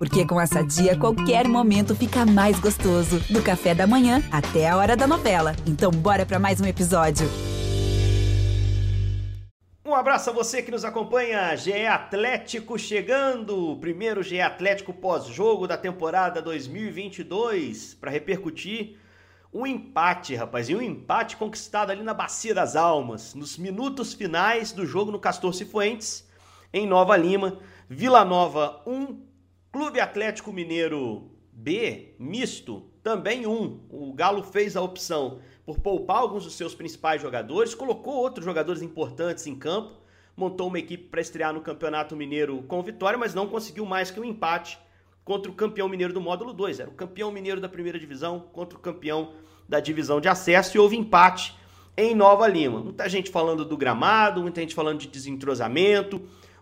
Porque com essa dia, qualquer momento fica mais gostoso. Do café da manhã até a hora da novela. Então, bora para mais um episódio. Um abraço a você que nos acompanha. GE Atlético chegando. Primeiro GE Atlético pós-jogo da temporada 2022. Para repercutir um empate, rapaz. E um empate conquistado ali na Bacia das Almas. Nos minutos finais do jogo no Castor Cifuentes, em Nova Lima. Vila Nova 1, Clube Atlético Mineiro B, misto, também um. O Galo fez a opção por poupar alguns dos seus principais jogadores, colocou outros jogadores importantes em campo, montou uma equipe para estrear no Campeonato Mineiro com vitória, mas não conseguiu mais que um empate contra o campeão mineiro do módulo 2. Era o campeão mineiro da primeira divisão contra o campeão da divisão de acesso e houve empate em Nova Lima. Muita gente falando do gramado, muita gente falando de desentrosamento,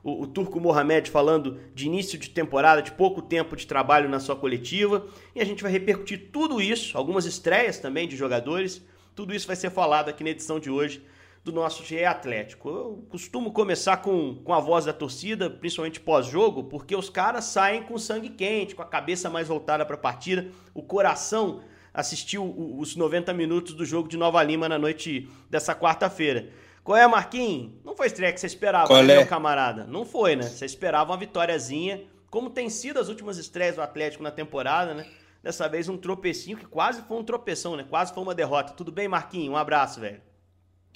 o, o Turco Mohamed falando de início de temporada, de pouco tempo de trabalho na sua coletiva. E a gente vai repercutir tudo isso, algumas estreias também de jogadores. Tudo isso vai ser falado aqui na edição de hoje do nosso GE Atlético. Eu costumo começar com, com a voz da torcida, principalmente pós-jogo, porque os caras saem com sangue quente, com a cabeça mais voltada para a partida, o coração assistiu os 90 minutos do jogo de Nova Lima na noite dessa quarta-feira. Qual é, Marquinhos? Não foi estreia que você esperava, Qual né, é? meu camarada? Não foi, né? Você esperava uma vitóriazinha, como tem sido as últimas estreias do Atlético na temporada, né? Dessa vez um tropecinho que quase foi um tropeção, né? Quase foi uma derrota. Tudo bem, Marquinhos? Um abraço, velho.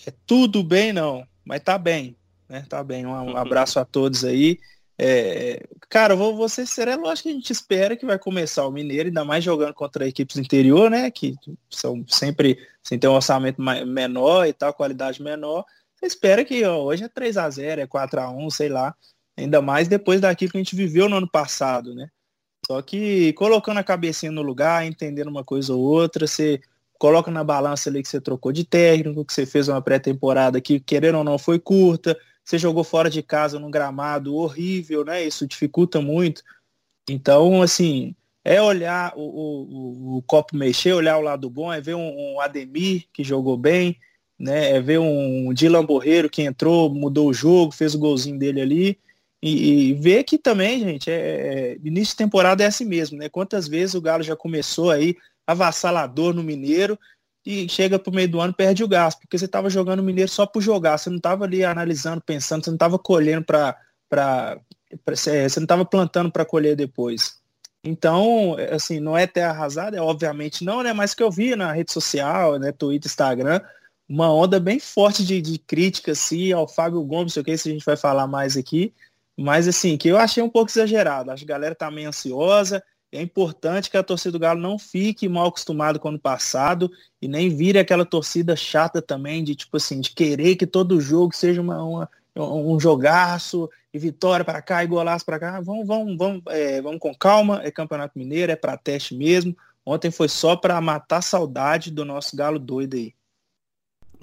É tudo bem, não, mas tá bem, né? Tá bem. Um, um abraço a todos aí. É, cara, vou, vou ser sincero, é lógico que a gente espera que vai começar o Mineiro, ainda mais jogando contra equipes do interior, né? Que são sempre sem ter um orçamento menor e tal, qualidade menor. Espera que ó, hoje é 3 a 0 é 4 a 1 sei lá. Ainda mais depois daquilo que a gente viveu no ano passado, né? Só que colocando a cabecinha no lugar, entendendo uma coisa ou outra, você coloca na balança ali que você trocou de técnico, que você fez uma pré-temporada que, querendo ou não, foi curta, você jogou fora de casa num gramado horrível, né? Isso dificulta muito. Então, assim, é olhar o, o, o copo mexer, olhar o lado bom, é ver um, um Ademir que jogou bem, né? É ver um Dylan Borreiro que entrou, mudou o jogo, fez o golzinho dele ali. E, e ver que também, gente, é, é- início de temporada é assim mesmo, né? Quantas vezes o Galo já começou aí avassalador no Mineiro e chega pro meio do ano perde o gás, porque você estava jogando o Mineiro só por jogar, você não estava ali analisando, pensando, você não estava colhendo para para você não estava plantando para colher depois. Então, assim, não é terra arrasada, é obviamente não, né? Mas que eu vi na rede social, né, Twitter, Instagram, uma onda bem forte de, de crítica assim, ao Fábio Gomes, sei o que, se a gente vai falar mais aqui, mas assim, que eu achei um pouco exagerado. Acho que a galera tá meio ansiosa. É importante que a torcida do Galo não fique mal acostumado com o ano passado e nem vire aquela torcida chata também de tipo assim, de querer que todo jogo seja uma, uma- um jogaço e vitória para cá e golaço para cá. Vamos, vamos, vamos, é, vamos com calma. É Campeonato Mineiro, é para teste mesmo. Ontem foi só para matar a saudade do nosso Galo doido aí.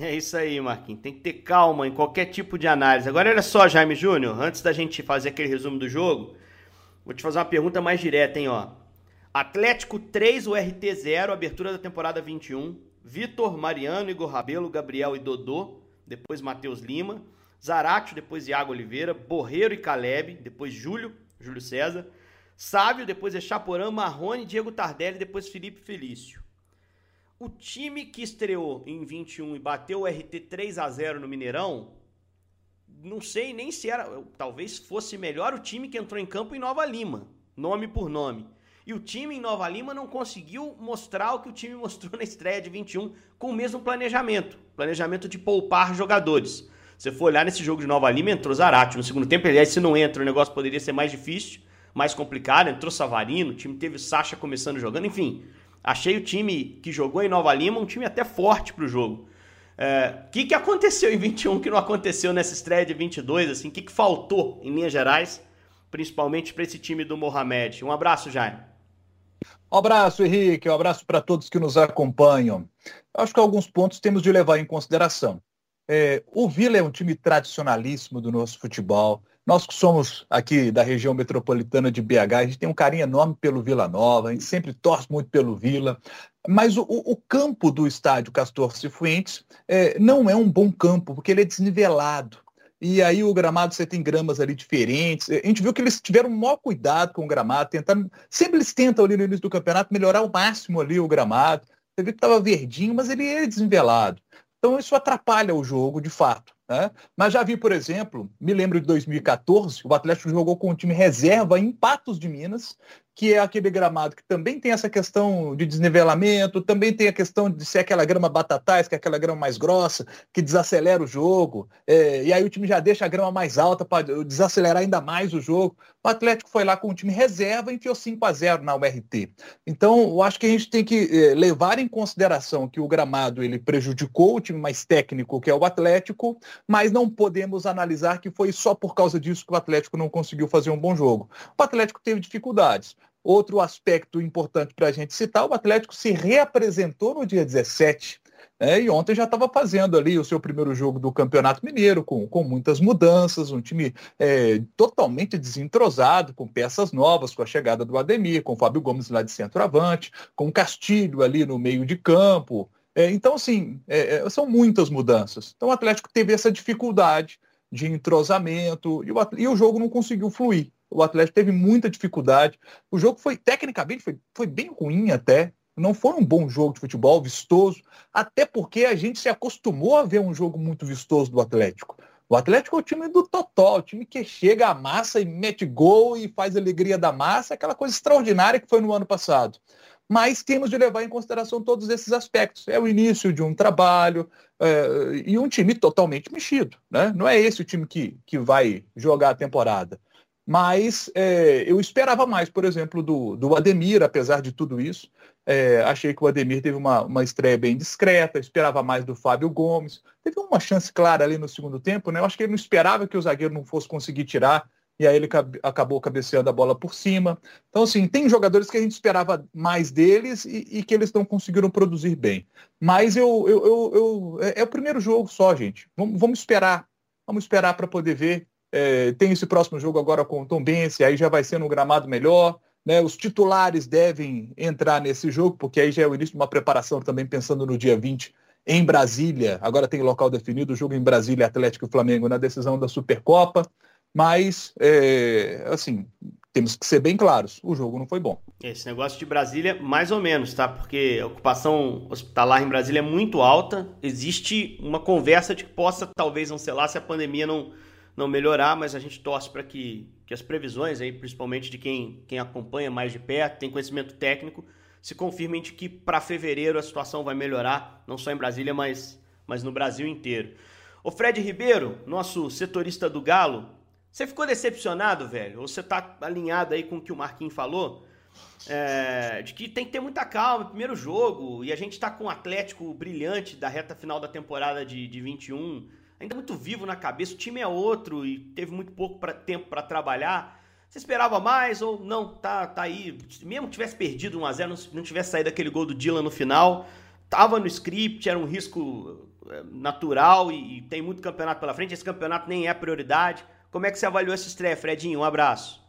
É isso aí, Marquinhos. Tem que ter calma em qualquer tipo de análise. Agora, olha só, Jaime Júnior, antes da gente fazer aquele resumo do jogo, vou te fazer uma pergunta mais direta, hein, ó. Atlético 3, URT 0, abertura da temporada 21. Vitor, Mariano, Igor Rabelo, Gabriel e Dodô, depois Matheus Lima. Zaratio, depois Iago Oliveira. Borreiro e Caleb, depois Júlio, Júlio César. Sávio, depois é Chaporã, Marrone, Diego Tardelli, depois Felipe Felício. O time que estreou em 21 e bateu o RT 3 a 0 no Mineirão, não sei nem se era, talvez fosse melhor o time que entrou em campo em Nova Lima, nome por nome. E o time em Nova Lima não conseguiu mostrar o que o time mostrou na estreia de 21 com o mesmo planejamento, planejamento de poupar jogadores. Você for olhar nesse jogo de Nova Lima, entrou Zarate no segundo tempo, aliás, se não entra, o negócio poderia ser mais difícil, mais complicado, entrou Savarino, o time teve Sacha começando jogando, enfim. Achei o time que jogou em Nova Lima um time até forte pro jogo. O é, que, que aconteceu em 21 que não aconteceu nessa estreia de 22? Assim, o que, que faltou em linhas gerais, principalmente para esse time do Mohamed? Um abraço, Jaime. Um abraço, Henrique. Um abraço para todos que nos acompanham. Acho que alguns pontos temos de levar em consideração. É, o Vila é um time tradicionalíssimo do nosso futebol. Nós que somos aqui da região metropolitana de BH, a gente tem um carinho enorme pelo Vila Nova, a gente sempre torce muito pelo Vila. Mas o, o campo do estádio Castor Cifuentes é, não é um bom campo, porque ele é desnivelado. e aí o gramado você tem gramas ali diferentes. A gente viu que eles tiveram o maior cuidado com o gramado, tentando. Sempre eles tentam ali no início do campeonato melhorar ao máximo ali o gramado. Você viu que estava verdinho, mas ele é desnivelado. Então isso atrapalha o jogo, de fato. Né? Mas já vi, por exemplo, me lembro de 2014, o Atlético jogou com o time reserva em Patos de Minas, que é aquele gramado que também tem essa questão de desnivelamento, também tem a questão de ser aquela grama batatais, que é aquela grama mais grossa, que desacelera o jogo, é, e aí o time já deixa a grama mais alta para desacelerar ainda mais o jogo. O Atlético foi lá com o time reserva e enfiou 5 a 0 na URT. Então, eu acho que a gente tem que é, levar em consideração que o gramado ele prejudicou o time mais técnico, que é o Atlético, mas não podemos analisar que foi só por causa disso que o Atlético não conseguiu fazer um bom jogo. O Atlético teve dificuldades. Outro aspecto importante para a gente citar, o Atlético se reapresentou no dia 17. Né, e ontem já estava fazendo ali o seu primeiro jogo do Campeonato Mineiro, com, com muitas mudanças, um time é, totalmente desentrosado, com peças novas, com a chegada do Ademir, com o Fábio Gomes lá de centroavante, com o Castilho ali no meio de campo. É, então, assim, é, é são muitas mudanças. Então o Atlético teve essa dificuldade de entrosamento e o, e o jogo não conseguiu fluir. O Atlético teve muita dificuldade. O jogo foi, tecnicamente, foi, foi bem ruim até. Não foi um bom jogo de futebol, vistoso, até porque a gente se acostumou a ver um jogo muito vistoso do Atlético. O Atlético é o time do Totó, o time que chega à massa e mete gol e faz alegria da massa, aquela coisa extraordinária que foi no ano passado. Mas temos de levar em consideração todos esses aspectos. É o início de um trabalho é, e um time totalmente mexido. Né? Não é esse o time que, que vai jogar a temporada. Mas é, eu esperava mais, por exemplo, do, do Ademir, apesar de tudo isso. É, achei que o Ademir teve uma, uma estreia bem discreta, esperava mais do Fábio Gomes. Teve uma chance clara ali no segundo tempo, né? Eu acho que ele não esperava que o zagueiro não fosse conseguir tirar, e aí ele acabou cabeceando a bola por cima. Então, assim, tem jogadores que a gente esperava mais deles e, e que eles não conseguiram produzir bem. Mas eu, eu, eu, eu é, é, o primeiro jogo só, gente. Vamos esperar. Vamos esperar para poder ver é, tem esse próximo jogo agora com o Tom Bense, aí já vai ser no gramado melhor. Né? Os titulares devem entrar nesse jogo, porque aí já é o início de uma preparação também pensando no dia 20 em Brasília. Agora tem local definido, o jogo em Brasília, Atlético e Flamengo na decisão da Supercopa. Mas, é, assim, temos que ser bem claros, o jogo não foi bom. Esse negócio de Brasília, mais ou menos, tá? Porque a ocupação hospitalar em Brasília é muito alta. Existe uma conversa de que possa talvez não ser lá se a pandemia não não melhorar, mas a gente torce para que, que as previsões, aí, principalmente de quem, quem acompanha mais de perto, tem conhecimento técnico, se confirmem de que para fevereiro a situação vai melhorar, não só em Brasília, mas, mas no Brasil inteiro. O Fred Ribeiro, nosso setorista do Galo, você ficou decepcionado, velho? Ou você tá alinhado aí com o que o Marquinhos falou? É, de que tem que ter muita calma, primeiro jogo, e a gente tá com um Atlético brilhante da reta final da temporada de, de 21, ainda muito vivo na cabeça, o time é outro e teve muito pouco pra, tempo para trabalhar. Você esperava mais ou não? Tá, tá aí. Mesmo que tivesse perdido 1x0, não, não tivesse saído aquele gol do Dylan no final, tava no script, era um risco é, natural e, e tem muito campeonato pela frente. Esse campeonato nem é prioridade. Como é que você avaliou essa estreia, Fredinho? Um abraço.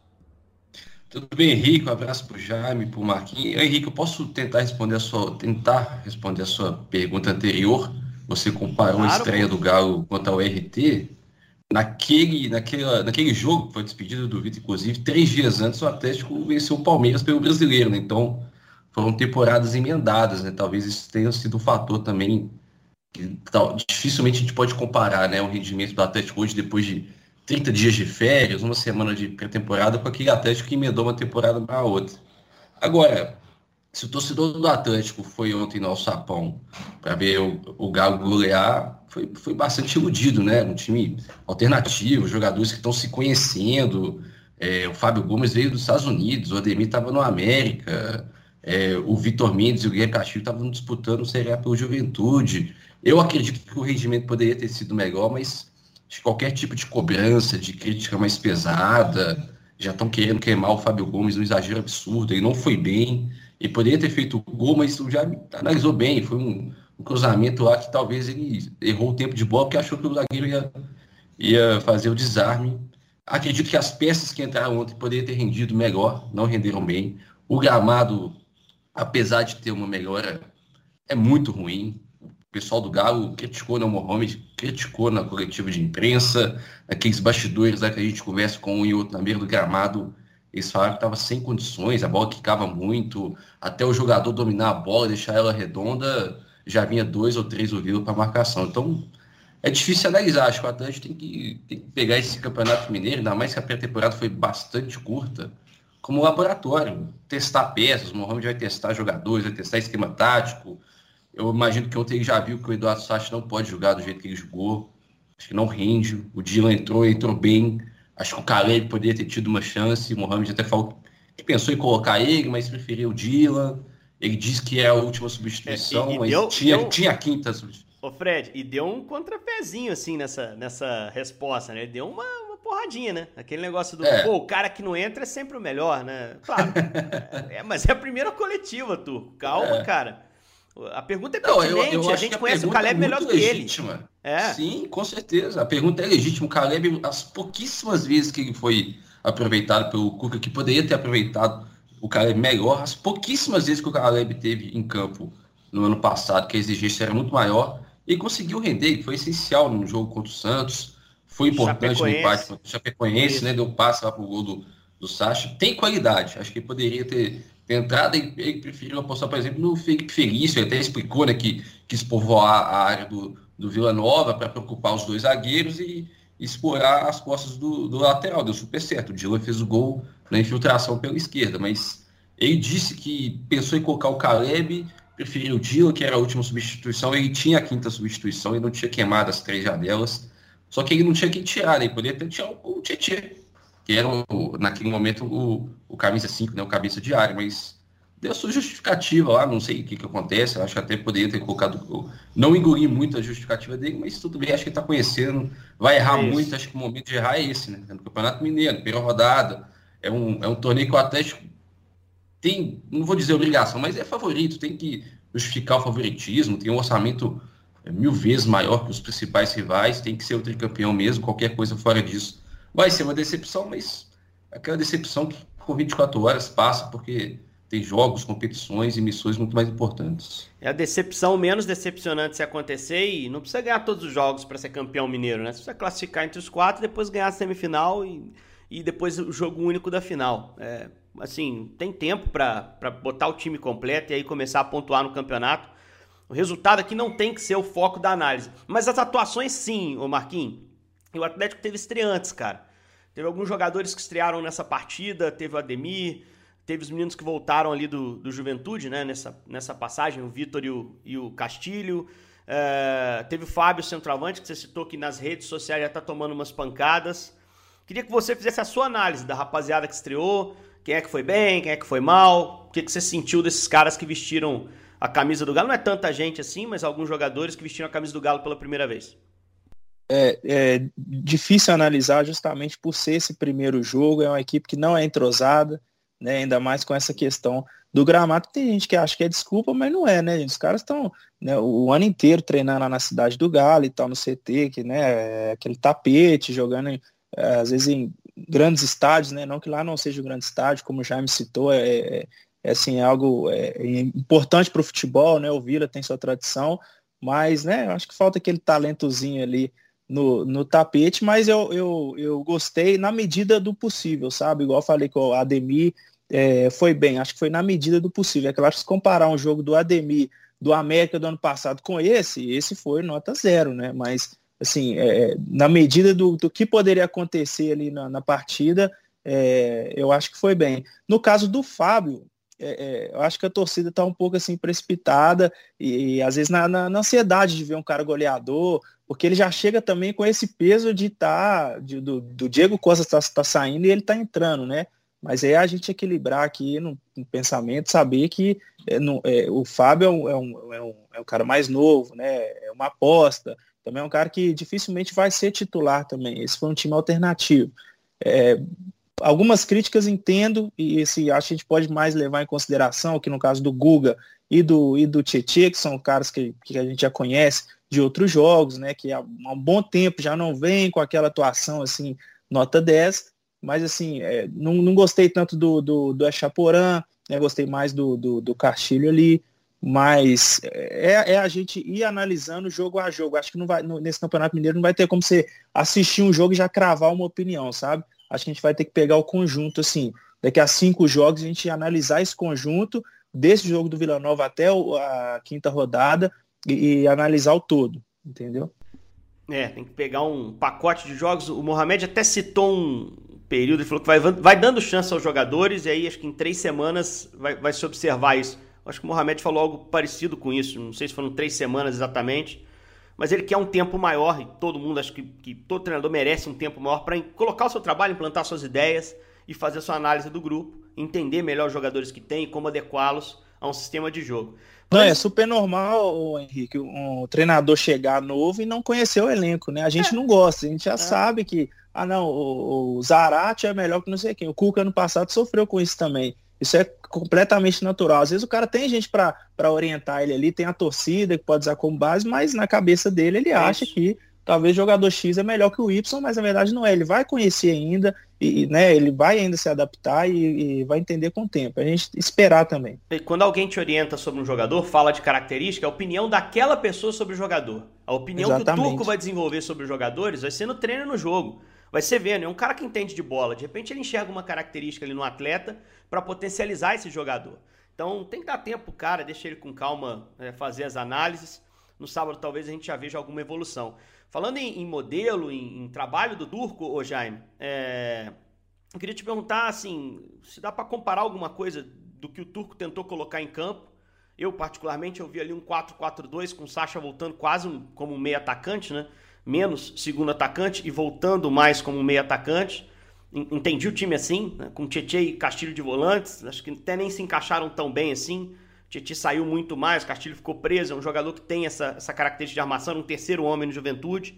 Tudo bem, Henrique? Um abraço para o Jaime, para o Marquinhos. Henrique, eu posso tentar responder a sua, tentar responder a sua pergunta anterior? Você comparou claro, a estreia pô. do Galo contra o RT. Naquele, naquele, naquele jogo que foi despedido do Vitor, inclusive, três dias antes o Atlético venceu o Palmeiras pelo brasileiro, né? Então foram temporadas emendadas, né? Talvez isso tenha sido um fator também que tal, dificilmente a gente pode comparar, né? O rendimento do Atlético hoje, depois de 30 dias de férias, uma semana de pré-temporada, com aquele Atlético que emendou uma temporada para a outra. Agora, se o torcedor do Atlético foi ontem no Alçapão para ver o, o Galo golear, foi, foi bastante iludido, né? Um time alternativo, jogadores que estão se conhecendo. É, o Fábio Gomes veio dos Estados Unidos, o Ademir estava no América, é, o Vitor Mendes e o Guilherme Castilho estavam disputando o Série A pelo Juventude. Eu acredito que o rendimento poderia ter sido melhor, mas de qualquer tipo de cobrança, de crítica mais pesada, já estão querendo queimar o Fábio Gomes um exagero absurdo, ele não foi bem. E poderia ter feito o gol, mas já analisou bem. Foi um, um, cruzamento lá que talvez ele errou o tempo de bola, porque achou que o zagueiro ia, ia fazer o desarme. Acredito que as peças que entraram ontem poderiam ter rendido melhor, não renderam bem. O gramado, apesar de ter uma melhora, é muito ruim. pessoal do Galo criticou no Mohamed, criticou na coletiva de imprensa, aqueles bastidores lá que a gente conversa com um e outro na beira do gramado, eles falaram que estava sem condições, a bola quicava muito, até o jogador dominar a bola, deixar ela redonda, já vinha dois ou três ouvidos para marcação. Então, é difícil analisar. Acho que o Atlético tem que, tem que pegar esse campeonato mineiro, ainda mais que a pré-temporada foi bastante curta, como laboratório. Testar peças, o Mohamed vai testar jogadores, vai testar esquema tático. Eu imagino que ontem ele já viu que o Eduardo Sacha não pode jogar do jeito que ele jogou. Acho que não rende. O Dylan entrou, entrou bem. Acho que o Caleb poderia ter tido uma chance. O Mohamed até falou que pensou em colocar ele, mas preferiu o Dylan. Ele disse que é a última substituição, é, e, e mas deu, tinha, deu... tinha a quinta substituição. Ô Fred, e deu um contrapezinho assim nessa, nessa resposta, né? Deu uma, uma porradinha, né? Aquele negócio do, é. pô, o cara que não entra é sempre o melhor, né? Claro. é, mas é a primeira coletiva, tu. Calma, é. cara. A pergunta é pertinente, não, eu, eu a gente conhece o Caleb é melhor do que legítima. ele. É. Sim, com certeza. A pergunta é legítima. O Caleb, as pouquíssimas vezes que ele foi aproveitado pelo Cuca, que poderia ter aproveitado o Caleb melhor, as pouquíssimas vezes que o Caleb teve em campo no ano passado, que a exigência era muito maior, ele conseguiu render, foi essencial no jogo contra o Santos, foi importante no empate contra o Chapecoense, né? Deu passe lá pro gol do, do Sacha. Tem qualidade, acho que ele poderia ter, ter entrado e ele preferiu apostar, por exemplo, no Felipe Felício, ele até explicou né, que quis povoar a área do, do Vila Nova para preocupar os dois zagueiros e explorar as costas do, do lateral. Deu super certo. O Dylan fez o gol na infiltração pela esquerda, mas ele disse que pensou em colocar o Caleb preferiu o Dila, que era a última substituição. Ele tinha a quinta substituição e não tinha queimado as três janelas. Só que ele não tinha que tirar, né? Ele poderia ter tirado o Tietchan, que era, o, naquele momento, o, o camisa 5, né? o cabeça de área, mas deu sua justificativa lá, não sei o que, que acontece, acho que até poderia ter colocado, não engoli muito a justificativa dele, mas tudo bem, acho que ele tá conhecendo, vai errar é muito, acho que o momento de errar é esse, né? No Campeonato Mineiro, primeira rodada, é um, é um torneio que o Atlético tem, não vou dizer obrigação, mas é favorito, tem que justificar o favoritismo, tem um orçamento é, mil vezes maior que os principais rivais, tem que ser o tricampeão mesmo, qualquer coisa fora disso. Vai ser uma decepção, mas aquela decepção que com 24 horas passa, porque tem jogos, competições e missões muito mais importantes. É a decepção menos decepcionante se acontecer e não precisa ganhar todos os jogos para ser campeão mineiro, né? Você precisa classificar entre os quatro, depois ganhar a semifinal e, e depois o jogo único da final. É, assim, tem tempo para botar o time completo e aí começar a pontuar no campeonato. O resultado aqui não tem que ser o foco da análise. Mas as atuações sim, o Marquinhos. E o Atlético teve estreantes, cara. Teve alguns jogadores que estrearam nessa partida, teve o Ademir, teve os meninos que voltaram ali do, do Juventude, né, nessa, nessa passagem, o Vitor e o, e o Castilho. É, teve o Fábio Centroavante, que você citou que nas redes sociais já tá tomando umas pancadas. Queria que você fizesse a sua análise da rapaziada que estreou, quem é que foi bem, quem é que foi mal? O que, que você sentiu desses caras que vestiram a camisa do Galo? Não é tanta gente assim, mas alguns jogadores que vestiram a camisa do Galo pela primeira vez. É, é difícil analisar justamente por ser esse primeiro jogo. É uma equipe que não é entrosada, né? Ainda mais com essa questão do gramado. Tem gente que acha que é desculpa, mas não é, né? Os caras estão né, o ano inteiro treinando lá na cidade do Galo e tal, no CT, que né, é aquele tapete, jogando é, às vezes em grandes estádios, né? Não que lá não seja um grande estádio, como o Jaime citou, é, é, é assim, algo é importante para o futebol, né? O Vila tem sua tradição, mas né, acho que falta aquele talentozinho ali no, no tapete, mas eu, eu, eu gostei na medida do possível, sabe? Igual falei com o Ademir, é, foi bem, acho que foi na medida do possível. É que eu acho que se comparar um jogo do Ademir do América do ano passado com esse, esse foi nota zero, né? Mas assim, é, na medida do, do que poderia acontecer ali na, na partida, é, eu acho que foi bem. No caso do Fábio, é, é eu acho que a torcida está um pouco assim precipitada e, e às vezes na, na, na, ansiedade de ver um cara goleador, porque ele já chega também com esse peso de estar, tá, do, do, Diego Costa está tá saindo e ele está entrando, né? Mas é a gente equilibrar aqui no, no pensamento, saber que é, no, é, o Fábio é um, é, um, é, um, é um cara mais novo, né? É uma aposta. Também é um cara que dificilmente vai ser titular também. Esse foi um time alternativo. É, algumas críticas entendo e esse acho que a gente pode mais levar em consideração que no caso do Guga e do e do Tietchan, que são caras que, que a gente já conhece de outros jogos, né, que há um bom tempo já não vem com aquela atuação assim, nota 10, mas assim, é, não, não gostei tanto do, do, do Echaporã, né, gostei mais do, do, do Castilho ali, mas é, é, a gente ir analisando jogo a jogo. Acho que não vai, nesse Campeonato Mineiro não vai ter como você assistir um jogo e já cravar uma opinião, sabe? Acho que a gente vai ter que pegar o conjunto, assim, daqui a cinco jogos a gente analisar esse conjunto, desse jogo do Vila Nova até a quinta rodada, e, e analisar o todo, entendeu? É, tem que pegar um pacote de jogos. O Mohamed até citou um período, ele falou que vai, vai dando chance aos jogadores, e aí acho que em três semanas vai, vai se observar isso. Acho que o Mohamed falou algo parecido com isso, não sei se foram três semanas exatamente, mas ele quer um tempo maior, e todo mundo, acho que, que todo treinador merece um tempo maior para colocar o seu trabalho, implantar suas ideias e fazer a sua análise do grupo, entender melhor os jogadores que tem e como adequá-los a um sistema de jogo. Não, é super normal, Henrique, um treinador chegar novo e não conhecer o elenco, né? A gente é. não gosta, a gente já é. sabe que, ah não, o, o Zarate é melhor que não sei quem. O Cuca ano passado sofreu com isso também. Isso é completamente natural. Às vezes o cara tem gente para orientar ele ali, tem a torcida que pode usar como base, mas na cabeça dele ele é acha que talvez jogador X é melhor que o Y, mas na verdade não é. Ele vai conhecer ainda e né, ele vai ainda se adaptar e, e, vai entender com o tempo. A gente esperar também. E quando alguém te orienta sobre um jogador, fala de característica, é a opinião daquela pessoa sobre o jogador. A opinião Exatamente. que o Turco vai desenvolver sobre os jogadores vai ser no treino no jogo vai ser vendo. É um cara que entende de bola. De repente ele enxerga uma característica ali no atleta para potencializar esse jogador. Então tem que dar tempo cara, deixa ele com calma é, fazer as análises. No sábado talvez a gente já veja alguma evolução. Falando em, em modelo, em, em, trabalho do Turco, ô Jaime, é, eu queria te perguntar assim, se dá para comparar alguma coisa do que o Turco tentou colocar em campo. Eu, particularmente, eu vi ali um 4-4-2 com o Sacha voltando quase um, como um meio atacante, né? menos segundo atacante e voltando mais como meio atacante. Entendi o time assim, né? com Tietchan e Castilho de volantes, acho que até nem se encaixaram tão bem assim. Tietchan saiu muito mais, Castilho ficou preso, é um jogador que tem essa, essa característica de armação, um terceiro homem no Juventude.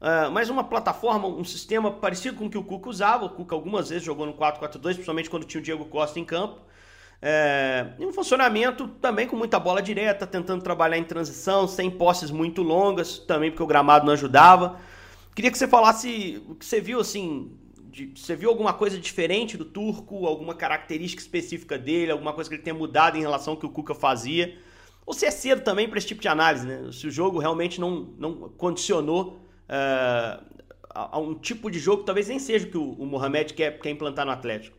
Uh, mas uma plataforma, um sistema parecido com o que o Cuca usava. O Cuca algumas vezes jogou no 4-4-2, principalmente quando tinha o Diego Costa em campo. É, e um funcionamento também com muita bola direta, tentando trabalhar em transição, sem posses muito longas, também porque o gramado não ajudava. Queria que você falasse o que você viu assim. De, você viu alguma coisa diferente do turco, alguma característica específica dele, alguma coisa que ele tenha mudado em relação ao que o Cuca fazia? Ou se é cedo também para esse tipo de análise, né? Se o jogo realmente não, não condicionou uh, a, a, um tipo de jogo, talvez nem seja o que o, o Mohamed quer, quer implantar no Atlético.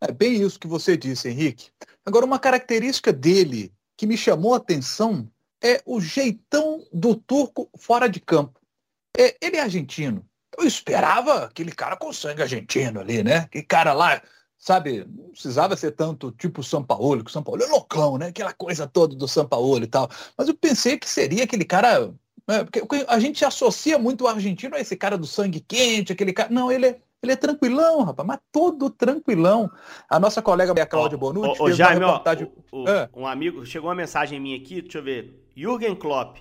É bem isso que você disse, Henrique. Agora, uma característica dele que me chamou a atenção é o jeitão do turco fora de campo. É, ele é argentino. Eu esperava aquele cara com sangue argentino ali, né? Aquele cara lá, sabe, não precisava ser tanto tipo São Paulo, que o São Paulo é loucão, né? Aquela coisa toda do São Paulo e tal. Mas eu pensei que seria aquele cara. Né? Porque a gente associa muito o argentino a esse cara do sangue quente, aquele cara. Não, ele é ele é tranquilão, rapaz, mas todo tranquilão. A nossa colega a Cláudia Bonucci fez Jaime, uma reportagem... Ó, o, é. Um amigo, chegou uma mensagem minha aqui, deixa eu ver. Jürgen Klopp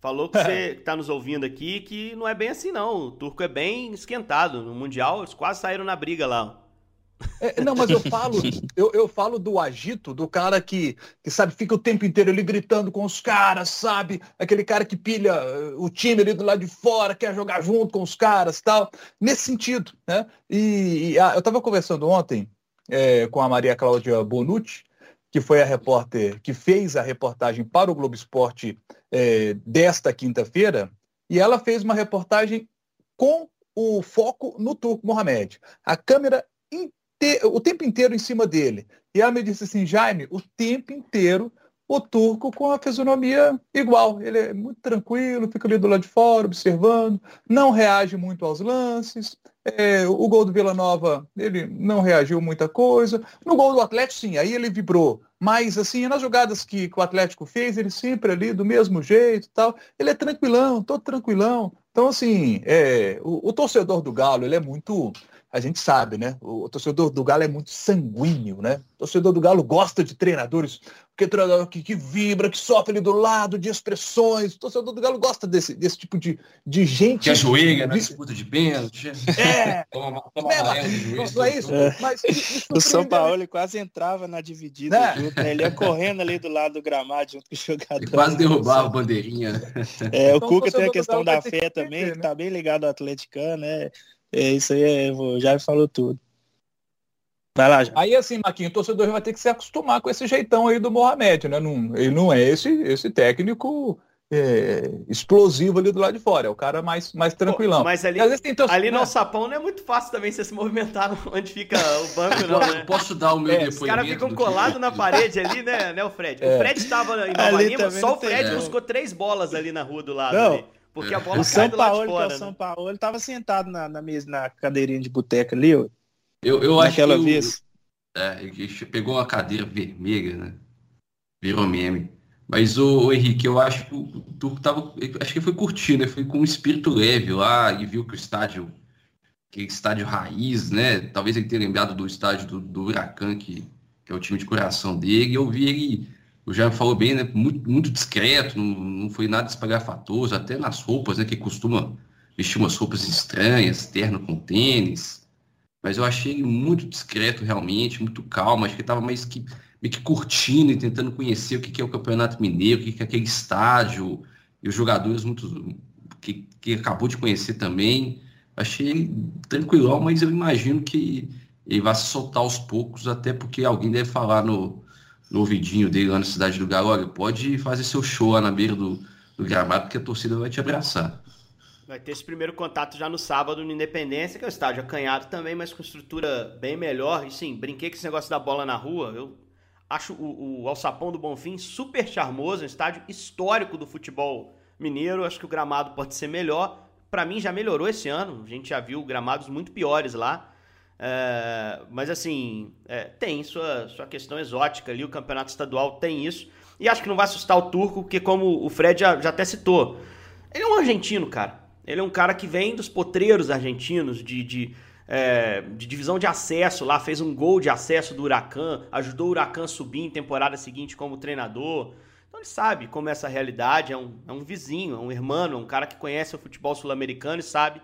falou que é. você está nos ouvindo aqui que não é bem assim não. O turco é bem esquentado. No Mundial eles quase saíram na briga lá. É, não, mas eu falo, eu, eu falo do agito, do cara que, que, sabe, fica o tempo inteiro ali gritando com os caras, sabe? Aquele cara que pilha eh, o time ali do lado de fora, quer jogar junto com os caras tal. Nesse sentido, né? E, e ah, eu estava conversando ontem é, com a Maria Cláudia Bonucci, que foi a repórter que fez a reportagem para o Globo Esporte é, desta quinta-feira, e ela fez uma reportagem com o foco no Turco Mohamed. A câmera te, o tempo inteiro em cima dele. E ela me disse assim, Jaime, o tempo inteiro o turco com a fisionomia igual. Ele é muito tranquilo, fica ali do lado de fora, observando, não reage muito aos lances. É, o gol do Vila Nova, ele não reagiu muita coisa. No gol do Atlético, sim, aí ele vibrou. Mas, assim, nas jogadas que, que o Atlético fez, ele sempre ali do mesmo jeito tal. Ele é tranquilão, todo tranquilão. Então, assim, é, o, o torcedor do Galo, ele é muito a gente sabe, né? O, o, torcedor do Galo é muito sanguíneo, né? O torcedor do Galo gosta de treinadores que, treinador que, que vibra, que sofre ali do lado, de expressões. O torcedor do Galo gosta desse, desse tipo de, de gente. Que ajoelha na disputa de pênalti. É! toma, toma é, mas, não é isso? É. Mas, o São Paulo ele quase entrava na dividida né? Junto, né? Ele ia correndo ali do lado do gramado junto com o jogador. E quase derrubava a bandeirinha. É, o então, Cuca tem a questão da fé também, que, né? tá bem ligado ao atleticano, né? É, isso aí é, já falou tudo. Vai lá, já. Aí assim, Marquinhos, o torcedor vai ter que se acostumar com esse jeitão aí do Mohamed, né? Não, ele não é esse, esse técnico é, explosivo ali do lado de fora. É o cara mais, mais tranquilão. Pô, mas ali, ali no sapão não é muito fácil também você se movimentar onde fica o banco, não, né? Posso dar o meu é, depoimento? Os caras ficam colados na parede ali, né, né, o Fred? É. O Fred estava em Nova Lima, só o Fred buscou três bolas ali na rua do lado. Não. Ali, porque a bola o São Paulo, fora, que é o São né? Paulo, ele tava sentado na, na mesa, na cadeirinha de boteca ali, ó. Eu, eu acho que vez. É, ele pegou uma cadeira vermelha, né? Virou meme. Mas o, Henrique, eu acho que o Turco tava. Acho que foi curtindo, né? Foi com um espírito leve lá e viu que o estádio, que estádio raiz, né? Talvez ele tenha lembrado do estádio do, do Huracan, que, que é o time de coração dele. Eu vi ele, o Jair falou bem, né? Muito, muito discreto, não, não foi nada espalhafatoso, até nas roupas, né? Que costuma vestir umas roupas estranhas, terno com tênis. Mas eu achei ele muito discreto, realmente, muito calmo. Acho que estava mais que meio que curtindo e tentando conhecer o que é o Campeonato Mineiro, o que é aquele estádio, e os jogadores muito que, que acabou de conhecer também. Achei tranquilo, mas eu imagino que ele vai se soltar aos poucos, até porque alguém deve falar no, no ouvidinho dele lá na cidade do Galo, olha, pode fazer seu show lá na beira do, do gramado, porque a torcida vai te abraçar. Vai ter esse primeiro contato já no sábado no Independência, que é o estádio acanhado também, mas com estrutura bem melhor. E sim, brinquei com esse negócio da bola na rua. Eu Acho o, o Alçapão do Bonfim super charmoso, um estádio histórico do futebol mineiro. Acho que o gramado pode ser melhor. Para mim já melhorou esse ano. A gente já viu gramados muito piores lá. É, mas assim, é, tem sua, sua questão exótica ali. O campeonato estadual tem isso. E acho que não vai assustar o turco, porque como o Fred já, já até citou, ele é um argentino, cara. Ele é um cara que vem dos potreiros argentinos, de, de é, de divisão de acesso lá, fez um gol de acesso do Huracan, ajudou o Huracan a subir em temporada seguinte como treinador. Então ele sabe como é essa realidade, é um, é um vizinho, é um irmão, é um cara que conhece o futebol sul-americano e sabe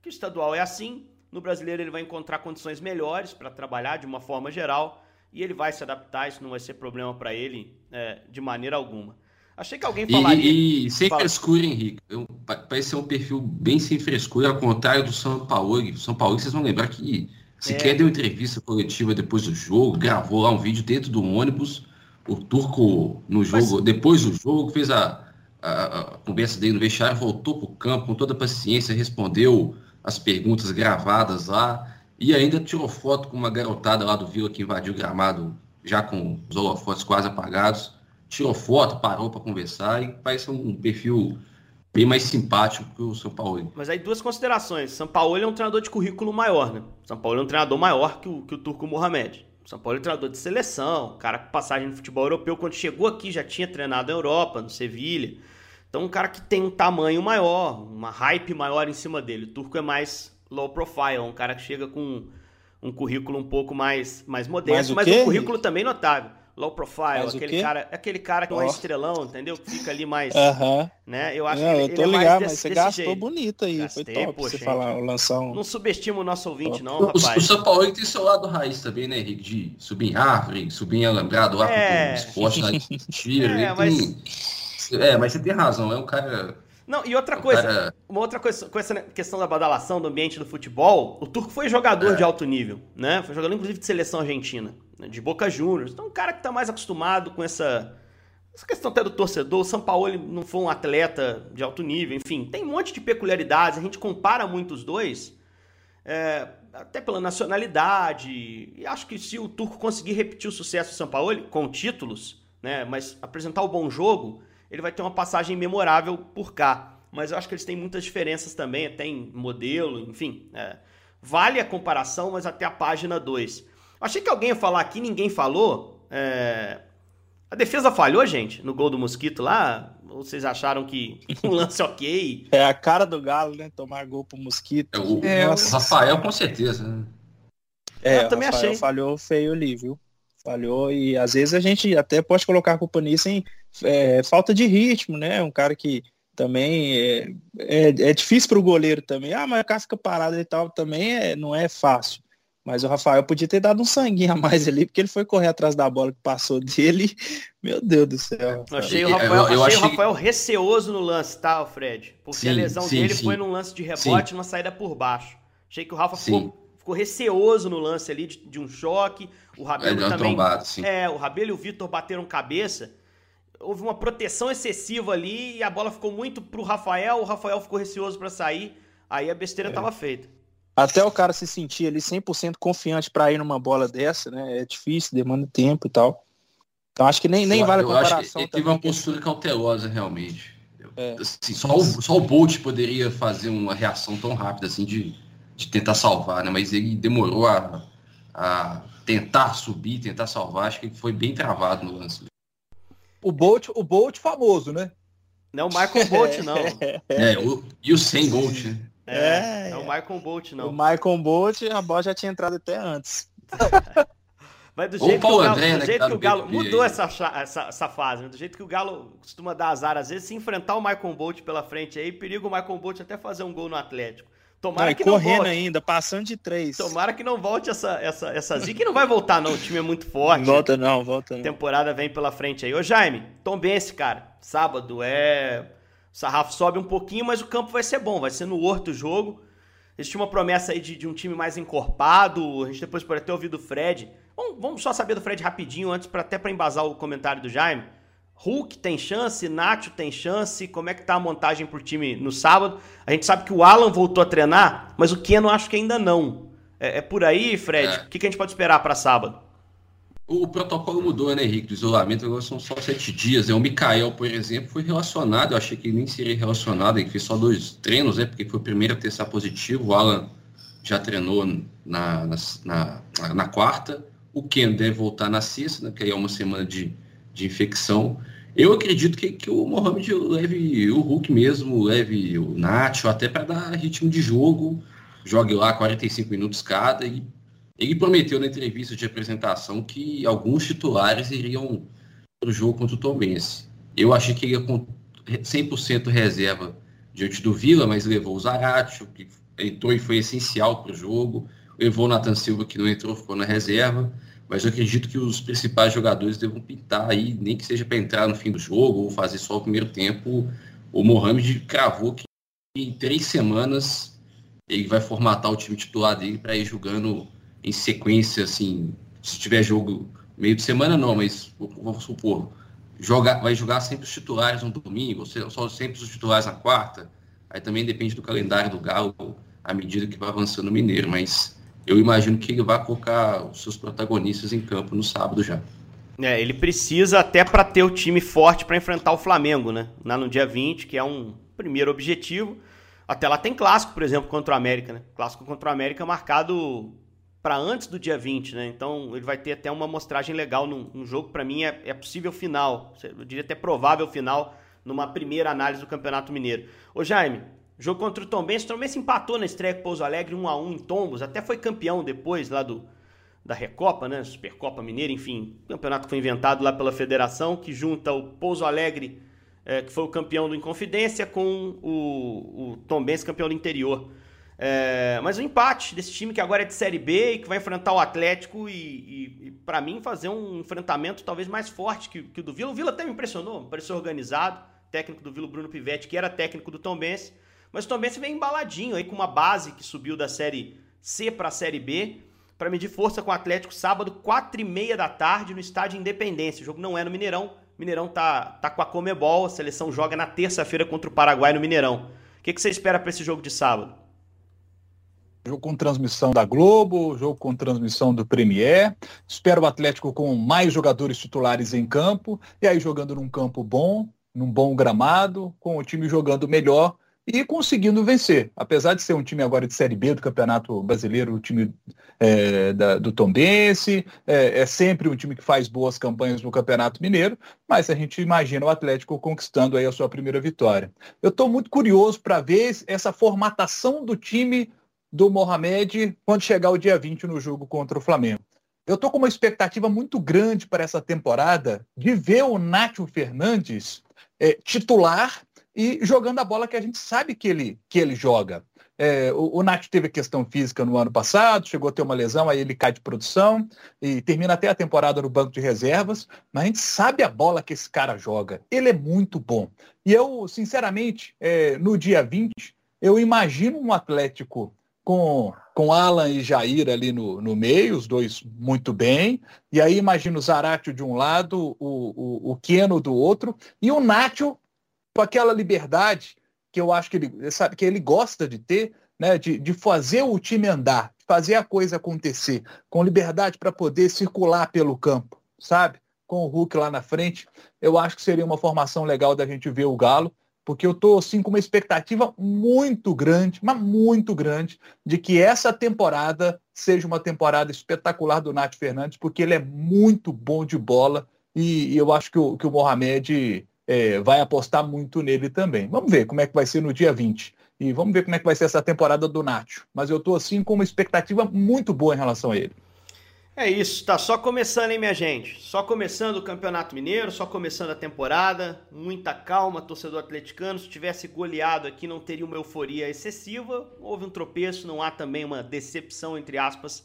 que o estadual é assim. No brasileiro ele vai encontrar condições melhores para trabalhar de uma forma geral e ele vai se adaptar, isso não vai ser problema para ele é, de maneira alguma. Achei que alguém falaria. E, e sem Fala. frescura, Henrique. Eu, parece ser um perfil bem sem frescura, ao contrário do São Paulo. O São Paulo, vocês vão lembrar que sequer é. deu entrevista coletiva depois do jogo, gravou lá um vídeo dentro do ônibus. O Turco, no jogo, Mas... depois do jogo, fez a, a, a conversa dele no vestiário, voltou para o campo com toda a paciência, respondeu as perguntas gravadas lá e ainda tirou foto com uma garotada lá do Vila que invadiu o gramado já com os holofotes quase apagados tirou foto, parou para conversar e parece um perfil bem mais simpático que o São Paulo. Mas aí duas considerações. São Paulo é um treinador de currículo maior, né? São Paulo é um treinador maior que o, que o Turco Mohamed. São Paulo é um treinador de seleção, cara com passagem no futebol europeu. Quando chegou aqui já tinha treinado na Europa, no Sevilha. Então um cara que tem um tamanho maior, uma hype maior em cima dele. O Turco é mais low profile, um cara que chega com um currículo um pouco mais, mais modesto, mas, mas um currículo também notável low profile, Mas aquele cara, aquele cara que não é estrelão, entendeu? Que fica ali mais, uh -huh. né? Eu acho não, que ele, eu tô ele é ligado, mas desse, você gastou jeito. bonito aí, Gastei, foi top pô, você falar, lançar um... Não subestima o nosso ouvinte top. não, rapaz. O, o São Paulo tem seu lado raiz também, né, Henrique? De subir em árvore, subir em alambrado lá é... esporte, lá de tiro, é, mas... Tem... é, mas você tem razão, é um cara... Não, e outra coisa, cara... uma outra coisa, com essa questão da badalação do ambiente do futebol, o Turco foi jogador é. de alto nível, né? Foi jogador, inclusive, de seleção argentina. Né, de Boca Juniors. Então, um cara que está mais acostumado com essa, essa questão até do torcedor. O São Paulo não foi um atleta de alto nível, enfim, tem um monte de peculiaridades. A gente compara muito os dois, é, até pela nacionalidade. E acho que se o Turco conseguir repetir o sucesso do São Paulo com títulos, né, mas apresentar o bom jogo, ele vai ter uma passagem memorável por cá. Mas eu acho que eles têm muitas diferenças também, tem modelo, enfim. É, vale a comparação, mas até a página 2. Achei que alguém ia falar aqui, ninguém falou. É... A defesa falhou, gente, no gol do Mosquito lá? Ou vocês acharam que um lance ok? É a cara do Galo, né? Tomar gol pro Mosquito. É, o, é, o Rafael, com certeza. Né? É, eu também Rafael achei. falhou feio ali, viu? Falhou e às vezes a gente até pode colocar a culpa nisso em é, falta de ritmo, né? Um cara que também é, é, é difícil para o goleiro também. Ah, mas o cara fica parado e tal também é, não é fácil. Mas o Rafael podia ter dado um sanguinho a mais ali, porque ele foi correr atrás da bola que passou dele. Meu Deus do céu. Eu achei o Rafael, eu, eu achei achei... o Rafael receoso no lance, tá, Fred? Porque sim, a lesão sim, dele sim, foi num lance de rebote, numa saída por baixo. Achei que o Rafa ficou, ficou receoso no lance ali de, de um choque. O Rabelo é, também. Trombado, é, o Rabelo e o Vitor bateram cabeça. Houve uma proteção excessiva ali e a bola ficou muito pro Rafael. O Rafael ficou receoso para sair. Aí a besteira estava é. feita. Até o cara se sentir ali 100% confiante para ir numa bola dessa, né? É difícil, demanda tempo e tal. Então acho que nem, nem vale a comparação. Eu acho que ele teve uma postura cautelosa, realmente. É. Assim, só, o, só o Bolt poderia fazer uma reação tão rápida assim de, de tentar salvar, né? Mas ele demorou a, a tentar subir, tentar salvar. Acho que foi bem travado no lance. O Bolt, o Bolt famoso, né? Não, o Michael Bolt, não. É, o, e o sem Bolt, né? É, é, é o Michael Bolt, não. O Michael Bolt, a bola já tinha entrado até antes. Mas do jeito, que o, Galo, André, do né, jeito que, tá que o Galo, mudou essa, essa, essa fase, né? do jeito que o Galo costuma dar azar, às vezes, se enfrentar o Michael Bolt pela frente aí, perigo o Michael Bolt até fazer um gol no Atlético. Tomara não, que correndo não volte. ainda, passando de três. Tomara que não volte essa, essa, essa zica. E não vai voltar, não. O time é muito forte. Volta não, volta não. A temporada vem pela frente aí. Ô, Jaime, Tom Bense, cara. Sábado é. O sarrafo sobe um pouquinho, mas o campo vai ser bom. Vai ser no Horto o jogo. Existe uma promessa aí de, de um time mais encorpado. A gente depois pode até ouvir do Fred. Vamos, vamos só saber do Fred rapidinho, antes pra, até para embasar o comentário do Jaime. Hulk tem chance, Nacho tem chance, como é que tá a montagem por time no sábado? A gente sabe que o Alan voltou a treinar, mas o Keno acho que ainda não. É, é por aí, Fred? É. O que, que, a gente pode esperar para sábado? O, protocolo mudou, né, Henrique? Do isolamento agora são só sete dias. É, o Mikael, por exemplo, foi relacionado. Eu achei que nem seria relacionado, ele fez só dois treinos, né? Porque foi o primeiro a testar positivo. O Alan já treinou na, na, na, na quarta. O Ken deve voltar na sexta, né, que aí é uma semana de, de infecção. Eu acredito que, que o Mohamed leve o Hulk mesmo, leve o Nacho, até para dar ritmo de jogo, jogue lá 45 minutos cada. E ele prometeu na entrevista de apresentação que alguns titulares iriam para o jogo contra o Tombense. Eu achei que ele ia com 100% reserva diante do Vila, mas levou o Zaratio, que entrou e foi essencial para o jogo. Levou o Nathan Silva, que não entrou, ficou na reserva mas eu acredito que os principais jogadores devam pintar aí, nem que seja para entrar no fim do jogo ou fazer só o primeiro tempo. O Mohamed cravou que em três semanas ele vai formatar o time titular dele para ir jogando em sequência, assim, se tiver jogo meio de semana não, mas vamos supor, jogar, vai jogar sempre os titulares no domingo, ou só sempre os titulares na quarta. Aí também depende do calendário do Galo à medida que vai avançando o Mineiro, mas eu imagino que ele vai colocar os seus protagonistas em campo no sábado já. É, ele precisa até para ter o time forte para enfrentar o Flamengo, né? Lá no dia 20, que é um primeiro objetivo. Até lá tem clássico, por exemplo, contra o América, né? Clássico contra o América marcado para antes do dia 20, né? Então ele vai ter até uma amostragem legal num, num jogo, para mim é, é possível final, eu diria até provável final numa primeira análise do Campeonato Mineiro. Ô Jaime, Jogo contra o Tombense. O Tombense empatou na estreia com o Pouso Alegre 1 a 1 em Tombos. Até foi campeão depois lá do da Recopa, né? Supercopa Mineira, enfim. Campeonato que foi inventado lá pela federação, que junta o Pouso Alegre, é, que foi o campeão do Inconfidência, com o, o Tombense, campeão do interior. É, mas o empate desse time que agora é de Série B e que vai enfrentar o Atlético e, e, e para mim, fazer um enfrentamento talvez mais forte que, que o do Vila. O Vila até me impressionou, me pareceu organizado. Técnico do Vila, Bruno Pivetti, que era técnico do Tombense mas o Tombense vem embaladinho aí com uma base que subiu da Série C para a Série B para medir força com o Atlético sábado, 4 e meia da tarde no Estádio Independência. O jogo não é no Mineirão. O Mineirão tá, tá com a Comebol, a seleção joga na terça-feira contra o Paraguai no Mineirão. O que, que você espera para esse jogo de sábado? Jogo com transmissão da Globo, jogo com transmissão do Premier. Espero o Atlético com mais jogadores titulares em campo, e aí jogando num campo bom, num bom gramado, com o time jogando melhor e conseguindo vencer. Apesar de ser um time agora de Série B do Campeonato Brasileiro, o time é, da, do Tombense, é, é, sempre um time que faz boas campanhas no Campeonato Mineiro, mas a gente imagina o Atlético conquistando aí a sua primeira vitória. Eu estou muito curioso para ver essa formatação do time do Mohamed quando chegar o dia 20 no jogo contra o Flamengo. Eu estou com uma expectativa muito grande para essa temporada de ver o Nátio Fernandes é, titular e jogando a bola que a gente sabe que ele, que ele joga. É, o, o Nath teve questão física no ano passado, chegou a ter uma lesão, aí ele cai de produção e termina até a temporada no banco de reservas, mas a gente sabe a bola que esse cara joga. Ele é muito bom. E eu, sinceramente, é, no dia 20, eu imagino um Atlético com, com Alan e Jair ali no, no meio, os dois muito bem. E aí imagina o Zaratio de um lado, o, o, o Keno do outro, e o Nacho com aquela liberdade que eu acho que ele, sabe, que ele gosta de ter, né, de, de fazer o time andar, fazer a coisa acontecer, com liberdade para poder circular pelo campo, sabe? Com o Hulk lá na frente. Eu acho que seria uma formação legal da gente ver o Galo porque eu estou assim com uma expectativa muito grande, mas muito grande, de que essa temporada seja uma temporada espetacular do Nath Fernandes, porque ele é muito bom de bola e, e eu acho que o, que o Mohamed é, vai apostar muito nele também. Vamos ver como é que vai ser no dia 20. E vamos ver como é que vai ser essa temporada do Nacho. Mas eu estou assim com uma expectativa muito boa em relação a ele. É isso, tá só começando, hein, minha gente? Só começando o Campeonato Mineiro, só começando a temporada. Muita calma, torcedor atleticano. Se tivesse goleado aqui, não teria uma euforia excessiva. Houve um tropeço, não há também uma decepção, entre aspas,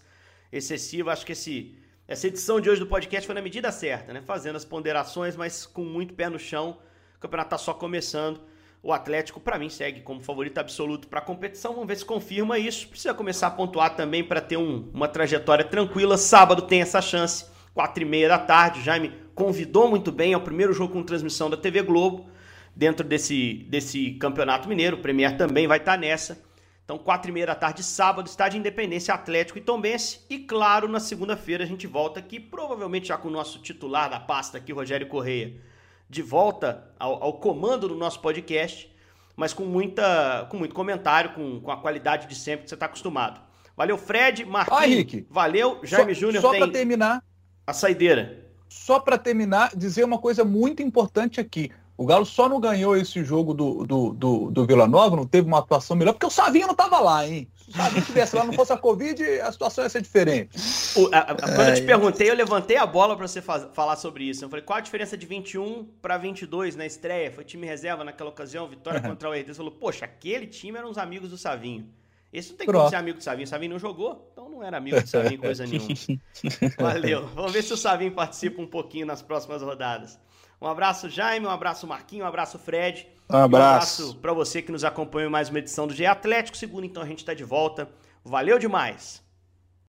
excessiva. Acho que esse, essa edição de hoje do podcast foi na medida certa, né? Fazendo as ponderações, mas com muito pé no chão. O campeonato tá só começando. O Atlético, para mim, segue como favorito absoluto para a competição. Vamos ver se confirma isso. Precisa começar a pontuar também para ter um, uma trajetória tranquila. Sábado tem essa chance, quatro e meia da tarde. O Jaime convidou muito bem. É o primeiro jogo com transmissão da TV Globo dentro desse, desse campeonato mineiro. O Premier também vai estar tá nessa. Então, quatro e meia da tarde, sábado, estádio Independência Atlético e Tombense. E claro, na segunda-feira a gente volta aqui, provavelmente já com o nosso titular da pasta aqui, Rogério Correia de volta ao, ao comando do nosso podcast, mas com, muita, com muito comentário, com, com a qualidade de sempre que você está acostumado. Valeu, Fred, Marquinhos. Ah. Valeu, Jaime Júnior. Só para terminar. A saideira. Só para terminar, dizer uma coisa muito importante aqui. O Galo só não ganhou esse jogo do, do, do, do Vila Nova, não teve uma atuação melhor, porque o Savinho não estava lá, hein? Se o Savinho estivesse lá, não fosse a Covid, a situação ia ser diferente. O, a, a, quando eu te perguntei, eu levantei a bola para você faz, falar sobre isso. Eu falei, qual a diferença de 21 para 22 na estreia? Foi time reserva naquela ocasião, vitória contra o RD. Você falou, poxa, aquele time eram os amigos do Savinho. Esse não tem Pronto. como ser amigo do Savinho. O Savinho não jogou, então não era amigo do Savinho coisa nenhuma. Valeu. Vamos ver se o Savinho participa um pouquinho nas próximas rodadas. Um abraço, Jaime, um abraço, Marquinho, um abraço, Fred. Um abraço. Um abraço para você que nos acompanhou em mais uma edição do GE Atlético. Segundo, então, a gente está de volta. Valeu demais!